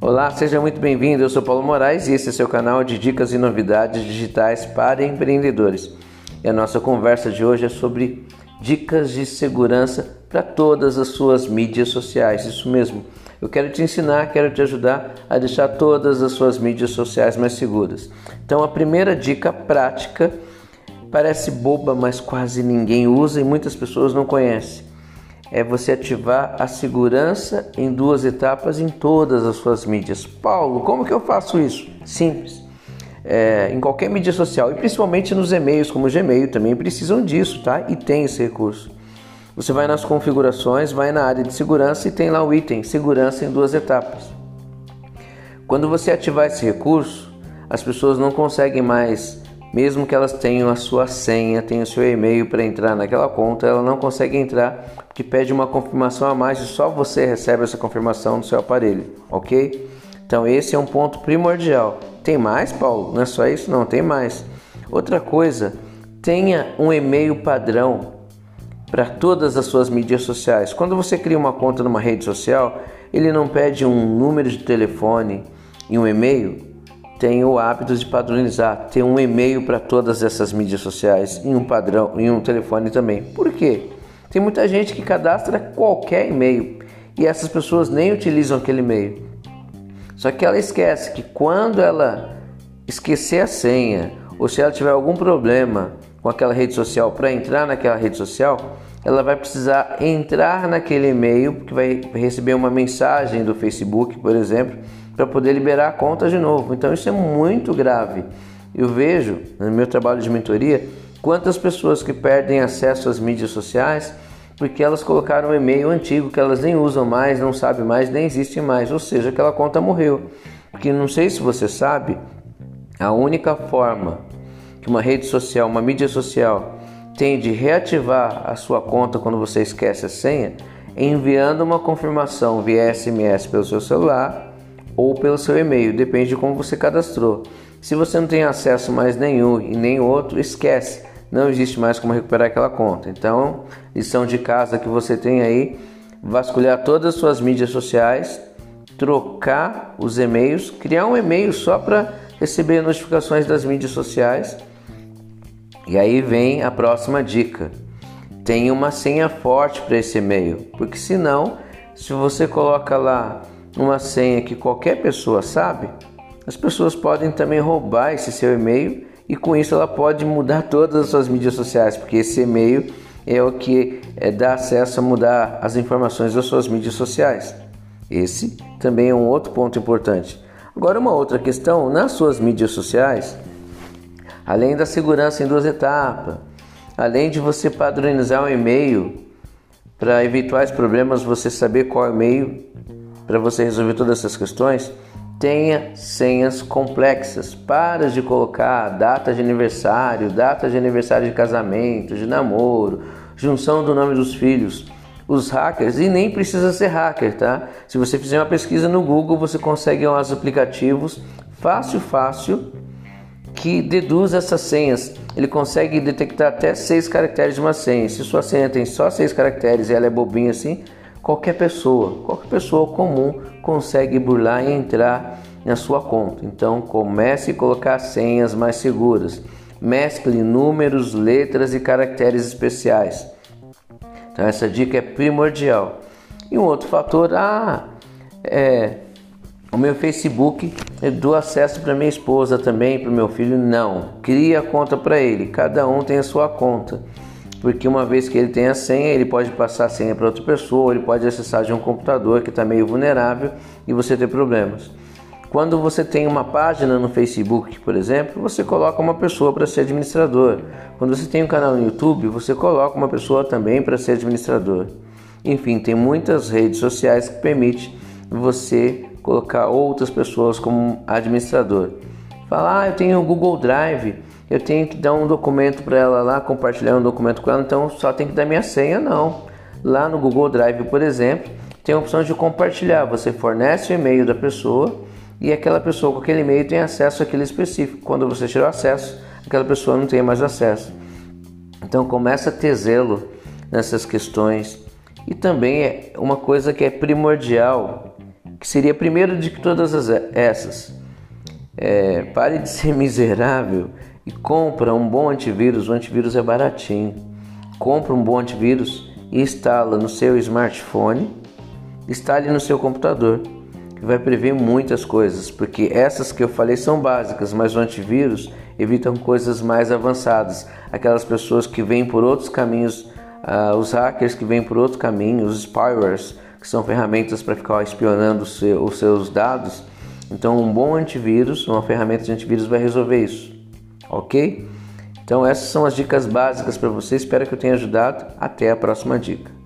Olá, seja muito bem-vindo. Eu sou Paulo Moraes e esse é seu canal de dicas e novidades digitais para empreendedores. E a nossa conversa de hoje é sobre dicas de segurança para todas as suas mídias sociais. Isso mesmo. Eu quero te ensinar, quero te ajudar a deixar todas as suas mídias sociais mais seguras. Então, a primeira dica prática parece boba, mas quase ninguém usa e muitas pessoas não conhecem. É você ativar a segurança em duas etapas em todas as suas mídias. Paulo, como que eu faço isso? Simples. É, em qualquer mídia social e principalmente nos e-mails, como o Gmail, também precisam disso, tá? E tem esse recurso. Você vai nas configurações, vai na área de segurança e tem lá o item segurança em duas etapas. Quando você ativar esse recurso, as pessoas não conseguem mais, mesmo que elas tenham a sua senha, tenham o seu e-mail para entrar naquela conta, ela não consegue entrar porque pede uma confirmação a mais e só você recebe essa confirmação no seu aparelho, ok? Então esse é um ponto primordial. Tem mais, Paulo? Não é só isso? Não, tem mais. Outra coisa, tenha um e-mail padrão para todas as suas mídias sociais. Quando você cria uma conta numa rede social, ele não pede um número de telefone e um e-mail. Tem o hábito de padronizar, ter um e-mail para todas essas mídias sociais e um padrão e um telefone também. Por quê? Tem muita gente que cadastra qualquer e-mail e essas pessoas nem utilizam aquele e-mail. Só que ela esquece que quando ela esquecer a senha ou se ela tiver algum problema com aquela rede social para entrar naquela rede social, ela vai precisar entrar naquele e-mail, porque vai receber uma mensagem do Facebook, por exemplo, para poder liberar a conta de novo. Então isso é muito grave. Eu vejo no meu trabalho de mentoria quantas pessoas que perdem acesso às mídias sociais porque elas colocaram um e-mail antigo que elas nem usam mais, não sabem mais, nem existe mais, ou seja, aquela conta morreu. Porque não sei se você sabe, a única forma que uma rede social, uma mídia social tem de reativar a sua conta quando você esquece a senha, enviando uma confirmação via SMS pelo seu celular ou pelo seu e-mail, depende de como você cadastrou. Se você não tem acesso mais nenhum e nem outro, esquece, não existe mais como recuperar aquela conta. Então, lição de casa que você tem aí, vasculhar todas as suas mídias sociais, trocar os e-mails, criar um e-mail só para receber notificações das mídias sociais e aí vem a próxima dica. Tenha uma senha forte para esse e-mail, porque senão, se você coloca lá uma senha que qualquer pessoa sabe, as pessoas podem também roubar esse seu e-mail e com isso ela pode mudar todas as suas mídias sociais, porque esse e-mail é o que é, dá acesso a mudar as informações das suas mídias sociais. Esse também é um outro ponto importante. Agora, uma outra questão: nas suas mídias sociais, além da segurança em duas etapas, além de você padronizar um e-mail para eventuais problemas, você saber qual e-mail para você resolver todas essas questões, tenha senhas complexas. Para de colocar data de aniversário, data de aniversário de casamento, de namoro, junção do nome dos filhos. Os hackers, e nem precisa ser hacker, tá? Se você fizer uma pesquisa no Google, você consegue uns aplicativos fácil, fácil que deduz essas senhas. Ele consegue detectar até seis caracteres de uma senha. Se sua senha tem só seis caracteres e ela é bobinha assim, qualquer pessoa, qualquer pessoa comum consegue burlar e entrar na sua conta. Então comece a colocar senhas mais seguras. Mescle números, letras e caracteres especiais. Então essa dica é primordial. E um outro fator, ah, é o meu Facebook eu dou acesso para minha esposa também, para o meu filho? Não. Cria a conta para ele. Cada um tem a sua conta. Porque uma vez que ele tem a senha, ele pode passar a senha para outra pessoa, ele pode acessar de um computador que está meio vulnerável e você ter problemas. Quando você tem uma página no Facebook, por exemplo, você coloca uma pessoa para ser administrador. Quando você tem um canal no YouTube, você coloca uma pessoa também para ser administrador. Enfim, tem muitas redes sociais que permitem você colocar outras pessoas como administrador. Falar, ah, eu tenho o Google Drive, eu tenho que dar um documento para ela lá, compartilhar um documento com ela, então só tem que dar minha senha, não. Lá no Google Drive, por exemplo, tem a opção de compartilhar. Você fornece o e-mail da pessoa e aquela pessoa com aquele e-mail tem acesso àquele específico. Quando você tirar o acesso, aquela pessoa não tem mais acesso. Então começa a ter zelo nessas questões E também é uma coisa que é primordial, que seria primeiro de todas as, essas. É, pare de ser miserável e compra um bom antivírus. O antivírus é baratinho. Compra um bom antivírus e instala no seu smartphone, instale no seu computador, que vai prever muitas coisas, porque essas que eu falei são básicas, mas o antivírus evitam coisas mais avançadas. Aquelas pessoas que vêm por outros caminhos, uh, os hackers que vêm por outros caminhos, os spywares, que são ferramentas para ficar espionando os seus dados. Então, um bom antivírus, uma ferramenta de antivírus vai resolver isso, ok? Então, essas são as dicas básicas para você. Espero que eu tenha ajudado. Até a próxima dica.